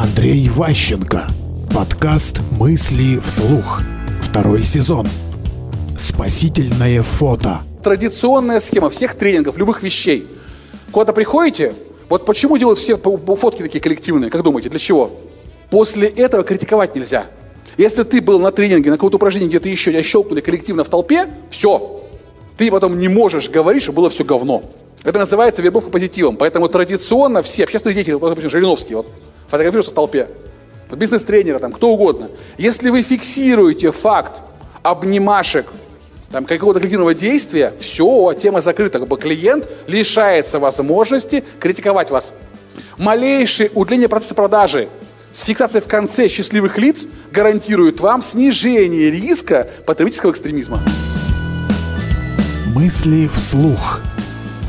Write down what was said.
Андрей Ващенко. Подкаст «Мысли вслух». Второй сезон. Спасительное фото. Традиционная схема всех тренингов, любых вещей. Куда-то приходите, вот почему делают все фотки такие коллективные, как думаете, для чего? После этого критиковать нельзя. Если ты был на тренинге, на каком-то упражнении, где-то еще, тебя щелкнули коллективно в толпе, все. Ты потом не можешь говорить, что было все говно. Это называется вербовка позитивом. Поэтому традиционно все общественные деятели, вот, допустим, Жириновский, вот, фотографируются в толпе. Вот бизнес-тренеры, там, кто угодно. Если вы фиксируете факт обнимашек, там, какого-то коллективного действия, все, тема закрыта. Как бы клиент лишается возможности критиковать вас. Малейшее удлинение процесса продажи с фиксацией в конце счастливых лиц гарантирует вам снижение риска потребительского экстремизма. Мысли вслух.